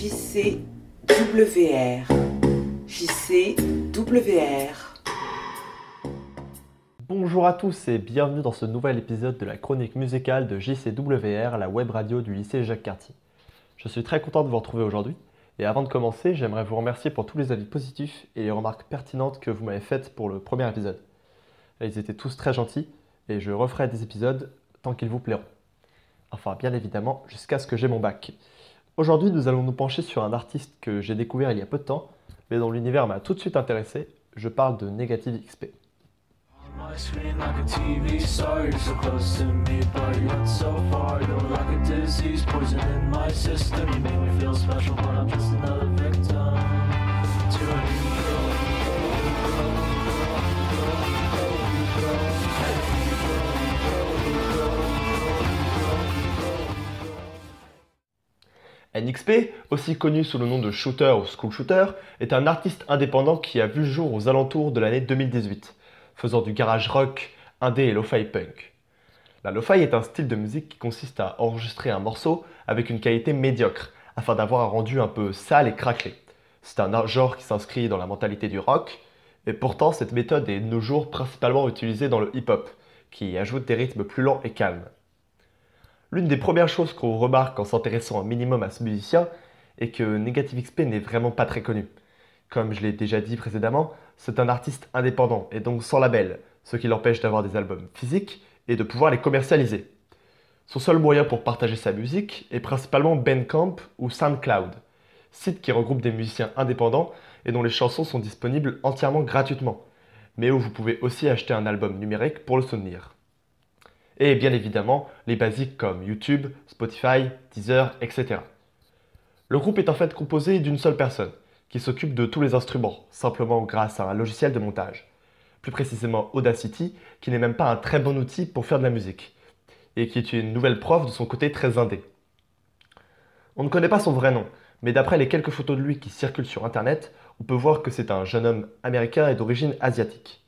JCWR. JCWR. Bonjour à tous et bienvenue dans ce nouvel épisode de la chronique musicale de JCWR, la web radio du lycée Jacques Cartier. Je suis très content de vous retrouver aujourd'hui et avant de commencer, j'aimerais vous remercier pour tous les avis positifs et les remarques pertinentes que vous m'avez faites pour le premier épisode. Ils étaient tous très gentils et je referai des épisodes tant qu'ils vous plairont. Enfin, bien évidemment, jusqu'à ce que j'ai mon bac. Aujourd'hui, nous allons nous pencher sur un artiste que j'ai découvert il y a peu de temps, mais dont l'univers m'a tout de suite intéressé. Je parle de Negative XP. NXP, aussi connu sous le nom de Shooter ou School Shooter, est un artiste indépendant qui a vu le jour aux alentours de l'année 2018, faisant du garage rock, indé et lo-fi punk. La lo-fi est un style de musique qui consiste à enregistrer un morceau avec une qualité médiocre, afin d'avoir un rendu un peu sale et craquelé. C'est un genre qui s'inscrit dans la mentalité du rock, et pourtant cette méthode est de nos jours principalement utilisée dans le hip-hop, qui ajoute des rythmes plus lents et calmes. L'une des premières choses qu'on remarque en s'intéressant un minimum à ce musicien est que Negative XP n'est vraiment pas très connu. Comme je l'ai déjà dit précédemment, c'est un artiste indépendant et donc sans label, ce qui l'empêche d'avoir des albums physiques et de pouvoir les commercialiser. Son seul moyen pour partager sa musique est principalement Bandcamp ou SoundCloud, site qui regroupe des musiciens indépendants et dont les chansons sont disponibles entièrement gratuitement, mais où vous pouvez aussi acheter un album numérique pour le soutenir et bien évidemment les basiques comme YouTube, Spotify, Deezer, etc. Le groupe est en fait composé d'une seule personne qui s'occupe de tous les instruments, simplement grâce à un logiciel de montage. Plus précisément Audacity, qui n'est même pas un très bon outil pour faire de la musique, et qui est une nouvelle preuve de son côté très indé. On ne connaît pas son vrai nom, mais d'après les quelques photos de lui qui circulent sur Internet, on peut voir que c'est un jeune homme américain et d'origine asiatique.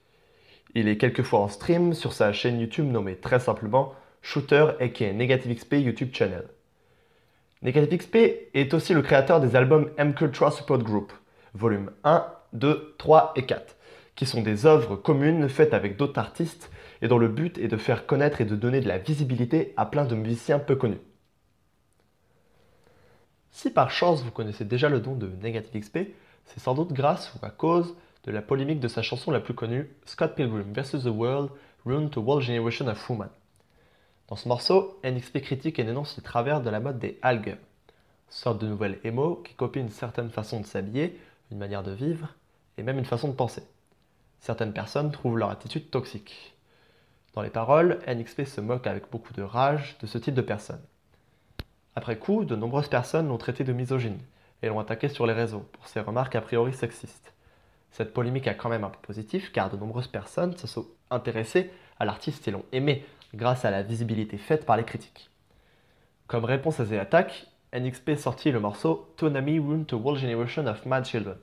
Il est quelquefois en stream sur sa chaîne YouTube nommée très simplement Shooter aka Negative XP YouTube Channel. Negative XP est aussi le créateur des albums M Cultura Support Group, volume 1, 2, 3 et 4, qui sont des œuvres communes faites avec d'autres artistes et dont le but est de faire connaître et de donner de la visibilité à plein de musiciens peu connus. Si par chance vous connaissez déjà le nom de Negative XP, c'est sans doute grâce ou à cause de la polémique de sa chanson la plus connue, Scott Pilgrim vs. The World, Rune to World Generation of Woman. Dans ce morceau, NXP critique et dénonce les travers de la mode des algues, sorte de nouvelle émo qui copie une certaine façon de s'habiller, une manière de vivre et même une façon de penser. Certaines personnes trouvent leur attitude toxique. Dans les paroles, NXP se moque avec beaucoup de rage de ce type de personnes. Après coup, de nombreuses personnes l'ont traité de misogyne et l'ont attaqué sur les réseaux pour ses remarques a priori sexistes. Cette polémique a quand même un peu positif car de nombreuses personnes se sont intéressées à l'artiste et l'ont aimé grâce à la visibilité faite par les critiques. Comme réponse à ces attaques, NXP sortit le morceau Tonami Rune to World Generation of Mad Children,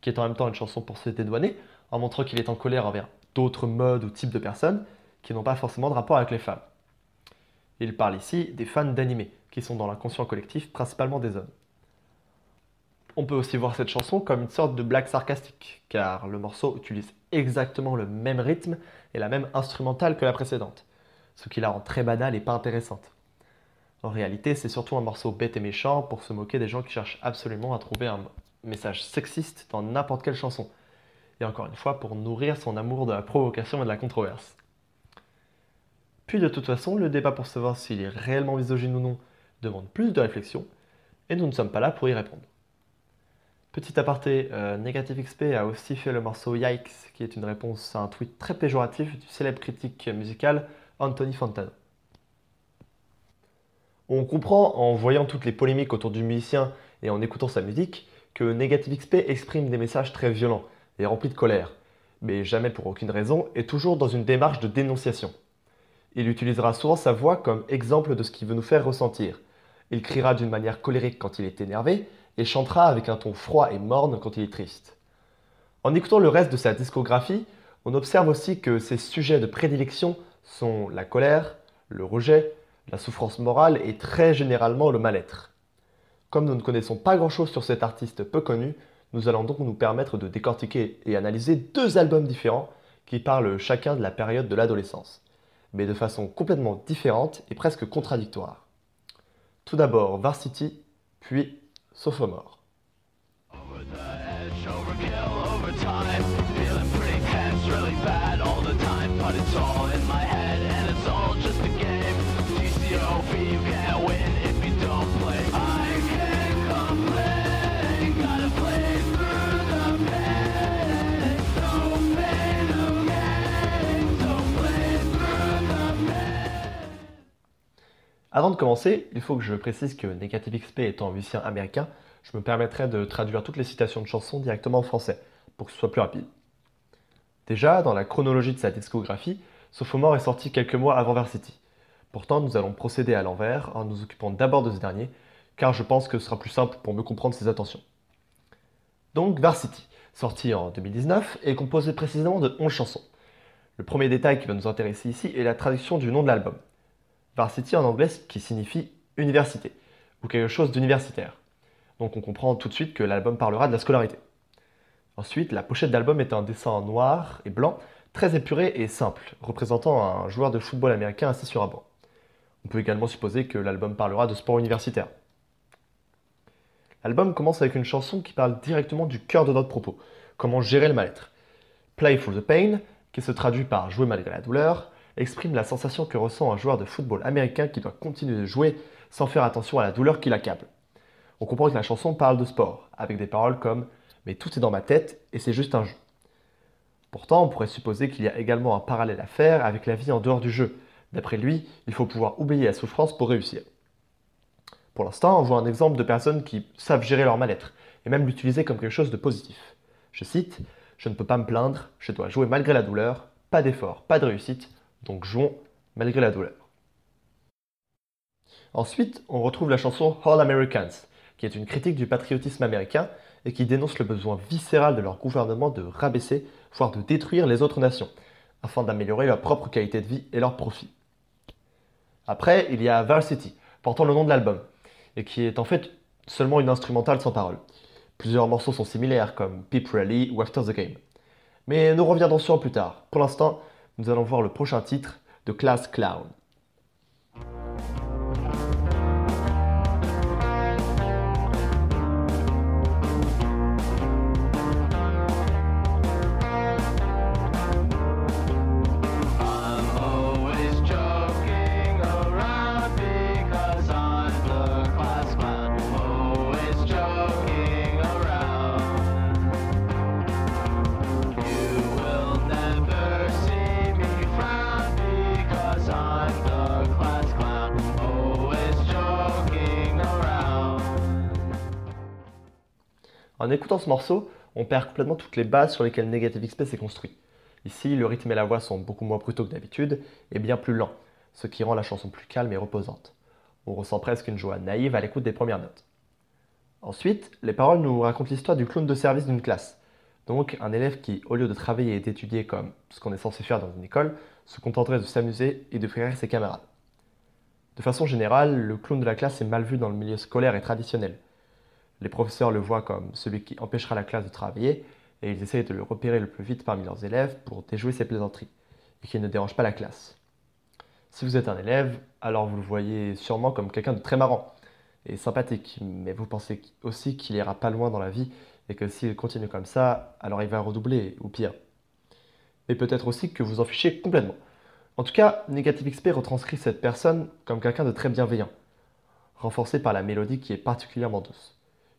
qui est en même temps une chanson pour se dédouaner en montrant qu'il est en colère envers d'autres modes ou types de personnes qui n'ont pas forcément de rapport avec les femmes. Il parle ici des fans d'animé, qui sont dans l'inconscient collectif principalement des hommes. On peut aussi voir cette chanson comme une sorte de blague sarcastique, car le morceau utilise exactement le même rythme et la même instrumentale que la précédente, ce qui la rend très banale et pas intéressante. En réalité, c'est surtout un morceau bête et méchant pour se moquer des gens qui cherchent absolument à trouver un message sexiste dans n'importe quelle chanson, et encore une fois pour nourrir son amour de la provocation et de la controverse. Puis de toute façon, le débat pour savoir s'il est réellement misogyne ou non demande plus de réflexion, et nous ne sommes pas là pour y répondre. Petit aparté, euh, Negative XP a aussi fait le morceau Yikes, qui est une réponse à un tweet très péjoratif du célèbre critique musical Anthony Fantano. On comprend en voyant toutes les polémiques autour du musicien et en écoutant sa musique que Negative XP exprime des messages très violents et remplis de colère, mais jamais pour aucune raison et toujours dans une démarche de dénonciation. Il utilisera souvent sa voix comme exemple de ce qu'il veut nous faire ressentir. Il criera d'une manière colérique quand il est énervé et chantera avec un ton froid et morne quand il est triste. En écoutant le reste de sa discographie, on observe aussi que ses sujets de prédilection sont la colère, le rejet, la souffrance morale et très généralement le mal-être. Comme nous ne connaissons pas grand-chose sur cet artiste peu connu, nous allons donc nous permettre de décortiquer et analyser deux albums différents qui parlent chacun de la période de l'adolescence, mais de façon complètement différente et presque contradictoire. Tout d'abord Varsity, puis Sophomore. Over Avant de commencer, il faut que je précise que Negative XP étant un musicien américain, je me permettrai de traduire toutes les citations de chansons directement en français, pour que ce soit plus rapide. Déjà, dans la chronologie de sa discographie, Sophomore est sorti quelques mois avant Varsity. Pourtant, nous allons procéder à l'envers en nous occupant d'abord de ce dernier, car je pense que ce sera plus simple pour mieux comprendre ses intentions. Donc, Varsity, sorti en 2019, est composé précisément de 11 chansons. Le premier détail qui va nous intéresser ici est la traduction du nom de l'album. Varsity en anglais qui signifie université, ou quelque chose d'universitaire. Donc on comprend tout de suite que l'album parlera de la scolarité. Ensuite, la pochette d'album est un dessin noir et blanc, très épuré et simple, représentant un joueur de football américain assis sur un banc. On peut également supposer que l'album parlera de sport universitaire. L'album commence avec une chanson qui parle directement du cœur de notre propos, comment gérer le mal-être. Play for the Pain, qui se traduit par jouer malgré la douleur, exprime la sensation que ressent un joueur de football américain qui doit continuer de jouer sans faire attention à la douleur qui l'accable. On comprend que la chanson parle de sport, avec des paroles comme Mais tout est dans ma tête et c'est juste un jeu. Pourtant, on pourrait supposer qu'il y a également un parallèle à faire avec la vie en dehors du jeu. D'après lui, il faut pouvoir oublier la souffrance pour réussir. Pour l'instant, on voit un exemple de personnes qui savent gérer leur mal-être et même l'utiliser comme quelque chose de positif. Je cite Je ne peux pas me plaindre, je dois jouer malgré la douleur, pas d'effort, pas de réussite, donc jouons malgré la douleur. Ensuite, on retrouve la chanson All Americans, qui est une critique du patriotisme américain et qui dénonce le besoin viscéral de leur gouvernement de rabaisser, voire de détruire les autres nations, afin d'améliorer leur propre qualité de vie et leur profit. Après, il y a Varsity, portant le nom de l'album, et qui est en fait seulement une instrumentale sans parole. Plusieurs morceaux sont similaires, comme Peep Rally ou After the Game. Mais nous reviendrons sur plus tard. Pour l'instant, nous allons voir le prochain titre de Class Clown. En écoutant ce morceau, on perd complètement toutes les bases sur lesquelles Negative XP s'est construit. Ici, le rythme et la voix sont beaucoup moins brutaux que d'habitude et bien plus lents, ce qui rend la chanson plus calme et reposante. On ressent presque une joie naïve à l'écoute des premières notes. Ensuite, les paroles nous racontent l'histoire du clown de service d'une classe. Donc, un élève qui, au lieu de travailler et d'étudier comme ce qu'on est censé faire dans une école, se contenterait de s'amuser et de faire ses camarades. De façon générale, le clown de la classe est mal vu dans le milieu scolaire et traditionnel. Les professeurs le voient comme celui qui empêchera la classe de travailler et ils essayent de le repérer le plus vite parmi leurs élèves pour déjouer ses plaisanteries et qu'il ne dérange pas la classe. Si vous êtes un élève, alors vous le voyez sûrement comme quelqu'un de très marrant et sympathique, mais vous pensez aussi qu'il ira pas loin dans la vie et que s'il continue comme ça, alors il va redoubler ou pire. Mais peut-être aussi que vous en fichez complètement. En tout cas, Negative XP retranscrit cette personne comme quelqu'un de très bienveillant, renforcé par la mélodie qui est particulièrement douce.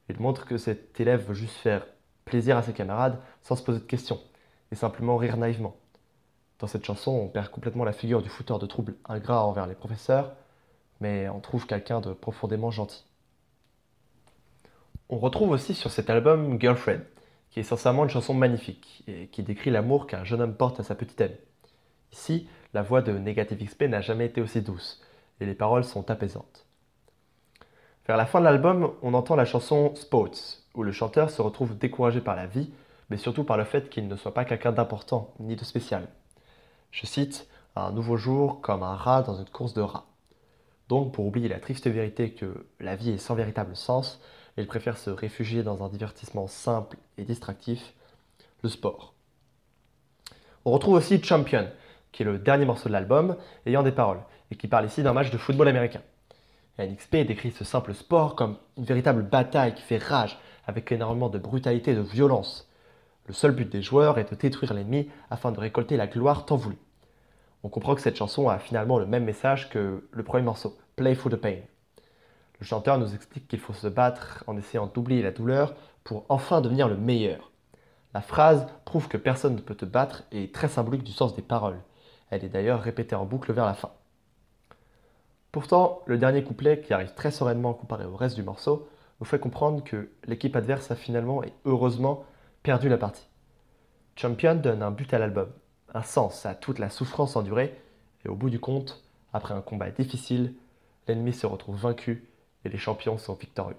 Il montre que cet élève veut juste faire plaisir à ses camarades sans se poser de questions et simplement rire naïvement. Dans cette chanson, on perd complètement la figure du fouteur de troubles ingrat envers les professeurs, mais on trouve quelqu'un de profondément gentil. On retrouve aussi sur cet album Girlfriend, qui est sincèrement une chanson magnifique et qui décrit l'amour qu'un jeune homme porte à sa petite amie. Ici, la voix de Negative XP n'a jamais été aussi douce et les paroles sont apaisantes. Vers la fin de l'album, on entend la chanson Sports, où le chanteur se retrouve découragé par la vie, mais surtout par le fait qu'il ne soit pas quelqu'un d'important ni de spécial. Je cite Un nouveau jour comme un rat dans une course de rats. Donc pour oublier la triste vérité que la vie est sans véritable sens, il préfère se réfugier dans un divertissement simple et distractif, le sport. On retrouve aussi Champion, qui est le dernier morceau de l'album ayant des paroles, et qui parle ici d'un match de football américain. NXP décrit ce simple sport comme une véritable bataille qui fait rage, avec énormément de brutalité et de violence. Le seul but des joueurs est de détruire l'ennemi afin de récolter la gloire tant voulue. On comprend que cette chanson a finalement le même message que le premier morceau, Play for the Pain. Le chanteur nous explique qu'il faut se battre en essayant d'oublier la douleur pour enfin devenir le meilleur. La phrase prouve que personne ne peut te battre et est très symbolique du sens des paroles. Elle est d'ailleurs répétée en boucle vers la fin. Pourtant, le dernier couplet, qui arrive très sereinement comparé au reste du morceau, nous fait comprendre que l'équipe adverse a finalement et heureusement perdu la partie. Champion donne un but à l'album, un sens à toute la souffrance endurée, et au bout du compte, après un combat difficile, l'ennemi se retrouve vaincu et les champions sont victorieux.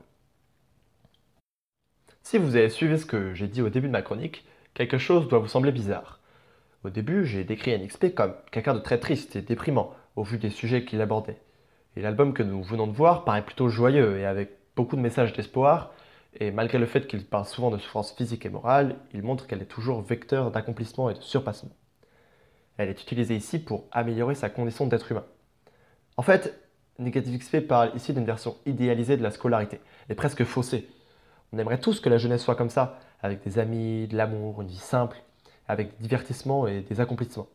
Si vous avez suivi ce que j'ai dit au début de ma chronique, quelque chose doit vous sembler bizarre. Au début, j'ai décrit NXP comme quelqu'un de très triste et déprimant au vu des sujets qu'il abordait. Et l'album que nous venons de voir paraît plutôt joyeux et avec beaucoup de messages d'espoir, et malgré le fait qu'il parle souvent de souffrance physique et morale, il montre qu'elle est toujours vecteur d'accomplissement et de surpassement. Elle est utilisée ici pour améliorer sa condition d'être humain. En fait, Negative XP parle ici d'une version idéalisée de la scolarité, et presque faussée. On aimerait tous que la jeunesse soit comme ça, avec des amis, de l'amour, une vie simple, avec des divertissements et des accomplissements.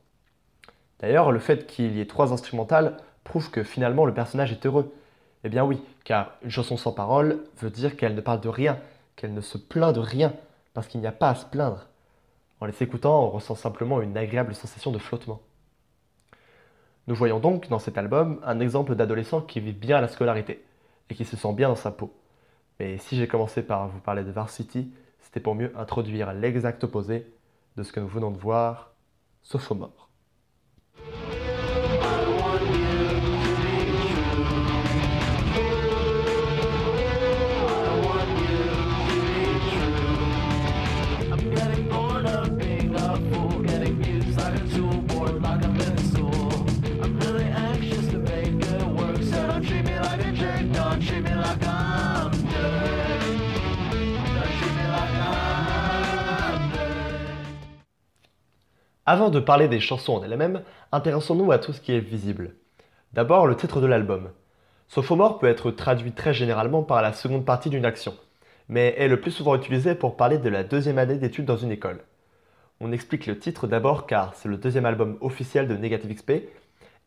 D'ailleurs, le fait qu'il y ait trois instrumentales prouve que finalement le personnage est heureux. Eh bien oui, car une chanson sans parole veut dire qu'elle ne parle de rien, qu'elle ne se plaint de rien, parce qu'il n'y a pas à se plaindre. En les écoutant, on ressent simplement une agréable sensation de flottement. Nous voyons donc dans cet album un exemple d'adolescent qui vit bien la scolarité et qui se sent bien dans sa peau. Mais si j'ai commencé par vous parler de Varsity, c'était pour mieux introduire l'exact opposé de ce que nous venons de voir, Sophomore. Avant de parler des chansons en elles-mêmes, intéressons-nous à tout ce qui est visible. D'abord, le titre de l'album. Sophomore peut être traduit très généralement par la seconde partie d'une action, mais est le plus souvent utilisé pour parler de la deuxième année d'études dans une école. On explique le titre d'abord car c'est le deuxième album officiel de Negative XP,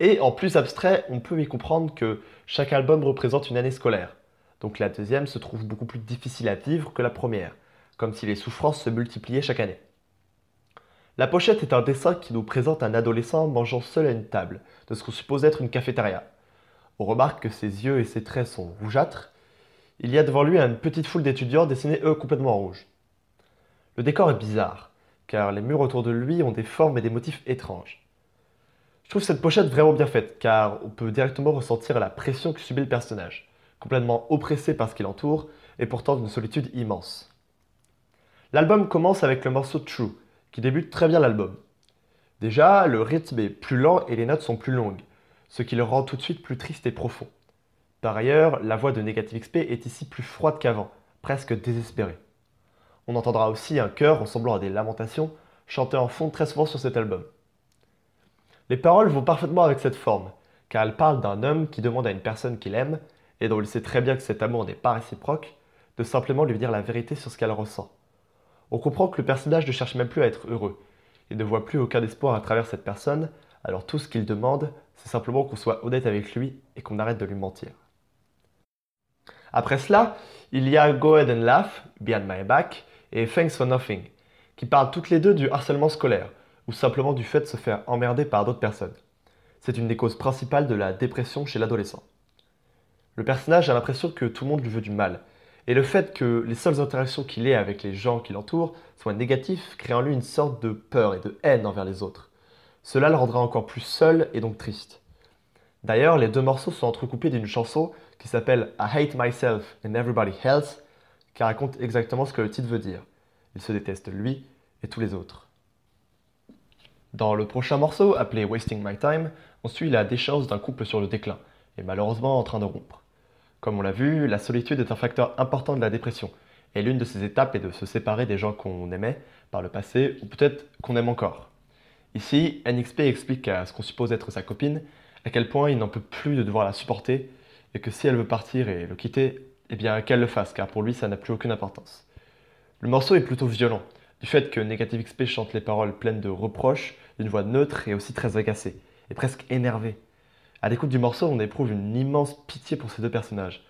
et en plus abstrait, on peut y comprendre que chaque album représente une année scolaire. Donc la deuxième se trouve beaucoup plus difficile à vivre que la première, comme si les souffrances se multipliaient chaque année. La pochette est un dessin qui nous présente un adolescent mangeant seul à une table, de ce qu'on suppose être une cafétéria. On remarque que ses yeux et ses traits sont rougeâtres. Il y a devant lui une petite foule d'étudiants dessinés eux complètement en rouge. Le décor est bizarre, car les murs autour de lui ont des formes et des motifs étranges. Je trouve cette pochette vraiment bien faite, car on peut directement ressentir la pression que subit le personnage, complètement oppressé par ce qui l'entoure, et pourtant d'une solitude immense. L'album commence avec le morceau True, qui débute très bien l'album. Déjà, le rythme est plus lent et les notes sont plus longues, ce qui le rend tout de suite plus triste et profond. Par ailleurs, la voix de Negative XP est ici plus froide qu'avant, presque désespérée. On entendra aussi un chœur ressemblant à des lamentations chanté en fond très souvent sur cet album. Les paroles vont parfaitement avec cette forme, car elles parlent d'un homme qui demande à une personne qu'il aime, et dont il sait très bien que cet amour n'est pas réciproque, de simplement lui dire la vérité sur ce qu'elle ressent. On comprend que le personnage ne cherche même plus à être heureux, il ne voit plus aucun espoir à travers cette personne, alors tout ce qu'il demande, c'est simplement qu'on soit honnête avec lui et qu'on arrête de lui mentir. Après cela, il y a Go Ahead and Laugh, Behind My Back, et Thanks for Nothing, qui parlent toutes les deux du harcèlement scolaire, ou simplement du fait de se faire emmerder par d'autres personnes. C'est une des causes principales de la dépression chez l'adolescent. Le personnage a l'impression que tout le monde lui veut du mal, et le fait que les seules interactions qu'il ait avec les gens qui l'entourent soient négatives crée en lui une sorte de peur et de haine envers les autres. Cela le rendra encore plus seul et donc triste. D'ailleurs, les deux morceaux sont entrecoupés d'une chanson qui s'appelle I Hate Myself and Everybody Else, qui raconte exactement ce que le titre veut dire. Il se déteste lui et tous les autres. Dans le prochain morceau, appelé Wasting My Time, on suit la déchéance d'un couple sur le déclin, est malheureusement en train de rompre. Comme on l'a vu, la solitude est un facteur important de la dépression, et l'une de ces étapes est de se séparer des gens qu'on aimait par le passé, ou peut-être qu'on aime encore. Ici, NXP explique à ce qu'on suppose être sa copine à quel point il n'en peut plus de devoir la supporter, et que si elle veut partir et le quitter, eh bien qu'elle le fasse, car pour lui ça n'a plus aucune importance. Le morceau est plutôt violent, du fait que Negative XP chante les paroles pleines de reproches, d'une voix neutre et aussi très agacée, et presque énervée. À l'écoute du morceau, on éprouve une immense pitié pour ces deux personnages.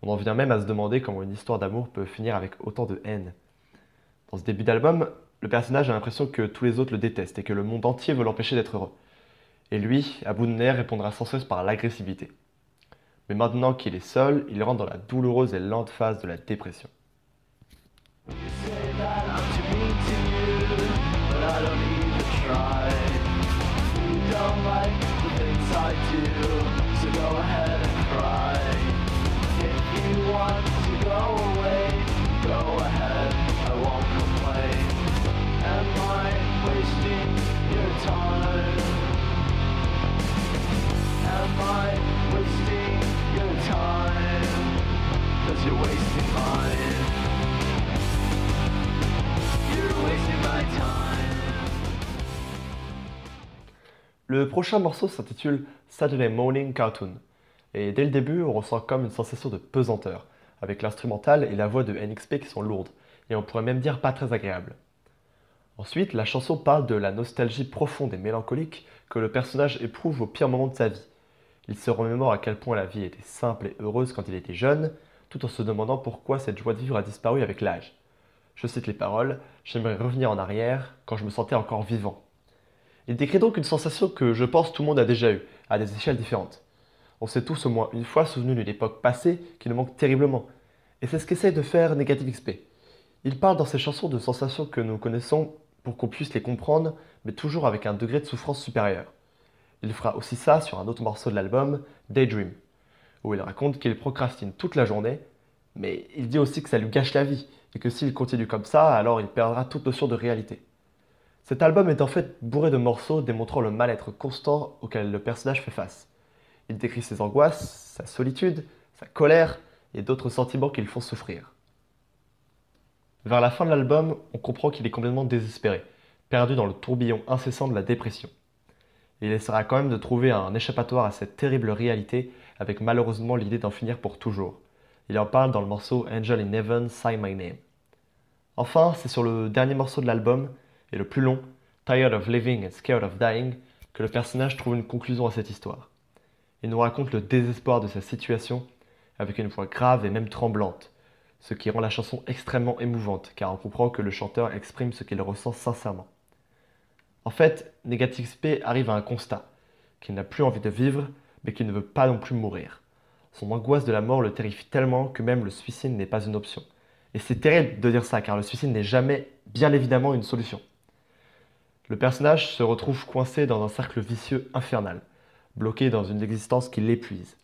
On en vient même à se demander comment une histoire d'amour peut finir avec autant de haine. Dans ce début d'album, le personnage a l'impression que tous les autres le détestent et que le monde entier veut l'empêcher d'être heureux. Et lui, à bout de nerfs, répondra sans cesse par l'agressivité. Mais maintenant qu'il est seul, il rentre dans la douloureuse et lente phase de la dépression. Too you, so go ahead and cry. If you want to go away, go ahead, I won't complain. Am I wasting your time? Am I wasting your time? Cause you're wasting mine. You're wasting my time. Le prochain morceau s'intitule Saturday Morning Cartoon. Et dès le début, on ressent comme une sensation de pesanteur, avec l'instrumental et la voix de NXP qui sont lourdes, et on pourrait même dire pas très agréables. Ensuite, la chanson parle de la nostalgie profonde et mélancolique que le personnage éprouve au pire moment de sa vie. Il se remémore à quel point la vie était simple et heureuse quand il était jeune, tout en se demandant pourquoi cette joie de vivre a disparu avec l'âge. Je cite les paroles J'aimerais revenir en arrière quand je me sentais encore vivant. Il décrit donc une sensation que je pense tout le monde a déjà eue, à des échelles différentes. On s'est tous au moins une fois souvenu d'une époque passée qui nous manque terriblement. Et c'est ce qu'essaye de faire Negative XP. Il parle dans ses chansons de sensations que nous connaissons pour qu'on puisse les comprendre, mais toujours avec un degré de souffrance supérieur. Il fera aussi ça sur un autre morceau de l'album, Daydream, où il raconte qu'il procrastine toute la journée, mais il dit aussi que ça lui gâche la vie, et que s'il continue comme ça, alors il perdra toute notion de réalité. Cet album est en fait bourré de morceaux démontrant le mal-être constant auquel le personnage fait face. Il décrit ses angoisses, sa solitude, sa colère et d'autres sentiments qui le font souffrir. Vers la fin de l'album, on comprend qu'il est complètement désespéré, perdu dans le tourbillon incessant de la dépression. Il essaiera quand même de trouver un échappatoire à cette terrible réalité avec malheureusement l'idée d'en finir pour toujours. Il en parle dans le morceau Angel in Heaven, Sign My Name. Enfin, c'est sur le dernier morceau de l'album, et le plus long, Tired of Living and Scared of Dying, que le personnage trouve une conclusion à cette histoire. Il nous raconte le désespoir de sa situation, avec une voix grave et même tremblante, ce qui rend la chanson extrêmement émouvante, car on comprend que le chanteur exprime ce qu'il ressent sincèrement. En fait, Negative XP arrive à un constat, qu'il n'a plus envie de vivre, mais qu'il ne veut pas non plus mourir. Son angoisse de la mort le terrifie tellement que même le suicide n'est pas une option. Et c'est terrible de dire ça, car le suicide n'est jamais, bien évidemment, une solution. Le personnage se retrouve coincé dans un cercle vicieux infernal, bloqué dans une existence qui l'épuise.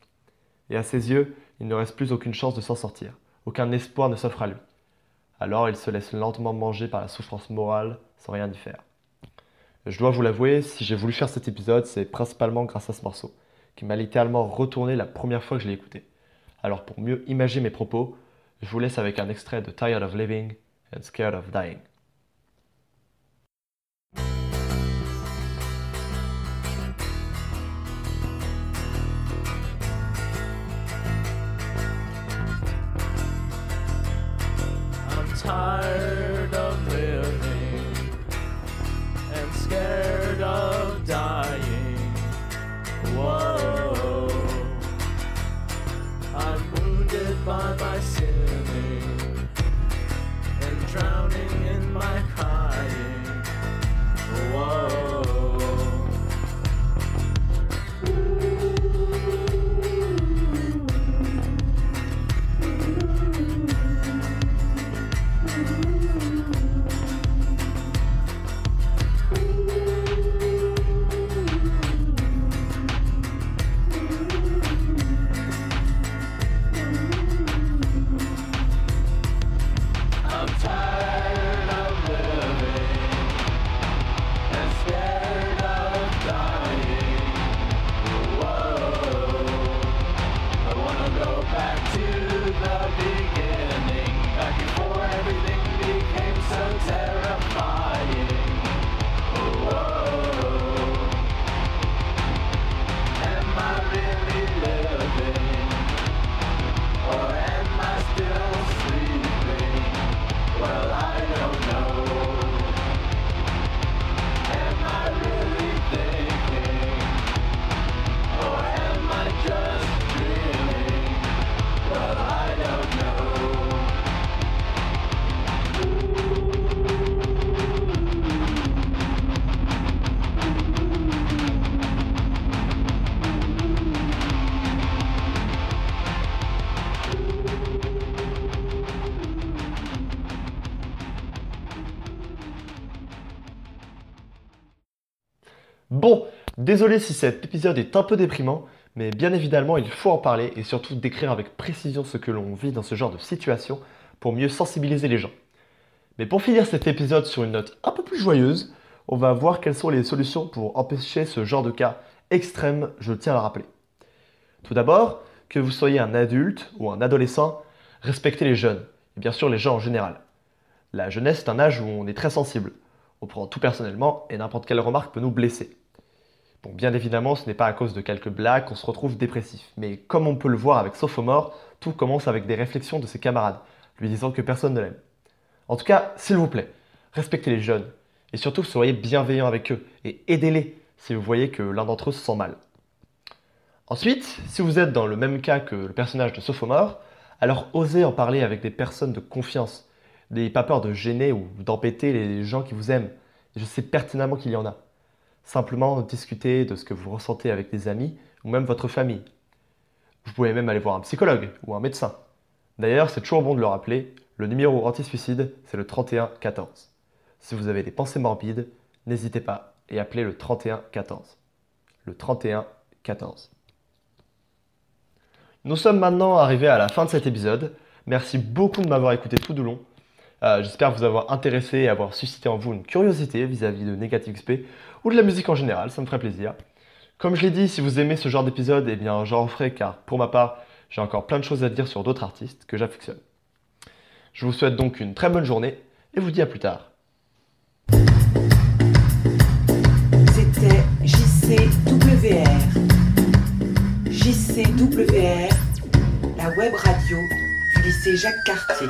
Et à ses yeux, il ne reste plus aucune chance de s'en sortir, aucun espoir ne s'offre à lui. Alors il se laisse lentement manger par la souffrance morale sans rien y faire. Je dois vous l'avouer, si j'ai voulu faire cet épisode, c'est principalement grâce à ce morceau, qui m'a littéralement retourné la première fois que je l'ai écouté. Alors pour mieux imaginer mes propos, je vous laisse avec un extrait de Tired of Living and Scared of Dying. Tired so terrible. Bon, désolé si cet épisode est un peu déprimant, mais bien évidemment il faut en parler et surtout décrire avec précision ce que l'on vit dans ce genre de situation pour mieux sensibiliser les gens. Mais pour finir cet épisode sur une note un peu plus joyeuse, on va voir quelles sont les solutions pour empêcher ce genre de cas extrême, je tiens à le rappeler. Tout d'abord, que vous soyez un adulte ou un adolescent, respectez les jeunes, et bien sûr les gens en général. La jeunesse est un âge où on est très sensible. On prend tout personnellement et n'importe quelle remarque peut nous blesser. Bon, bien évidemment, ce n'est pas à cause de quelques blagues qu'on se retrouve dépressif, mais comme on peut le voir avec Sophomore, tout commence avec des réflexions de ses camarades, lui disant que personne ne l'aime. En tout cas, s'il vous plaît, respectez les jeunes, et surtout soyez bienveillants avec eux, et aidez-les si vous voyez que l'un d'entre eux se sent mal. Ensuite, si vous êtes dans le même cas que le personnage de Sophomore, alors osez en parler avec des personnes de confiance. N'ayez pas peur de gêner ou d'empêter les gens qui vous aiment. Je sais pertinemment qu'il y en a. Simplement discuter de ce que vous ressentez avec des amis ou même votre famille. Vous pouvez même aller voir un psychologue ou un médecin. D'ailleurs, c'est toujours bon de le rappeler, le numéro anti-suicide, c'est le 3114. Si vous avez des pensées morbides, n'hésitez pas et appelez le 3114. Le 3114. Nous sommes maintenant arrivés à la fin de cet épisode. Merci beaucoup de m'avoir écouté tout du long. Euh, J'espère vous avoir intéressé et avoir suscité en vous une curiosité vis-à-vis de Negative ou de la musique en général, ça me ferait plaisir. Comme je l'ai dit, si vous aimez ce genre d'épisode, eh bien j'en referai car pour ma part, j'ai encore plein de choses à dire sur d'autres artistes que j'affectionne. Je vous souhaite donc une très bonne journée et vous dis à plus tard. C'était JCWR. JCWR, la web radio du lycée Jacques Cartier.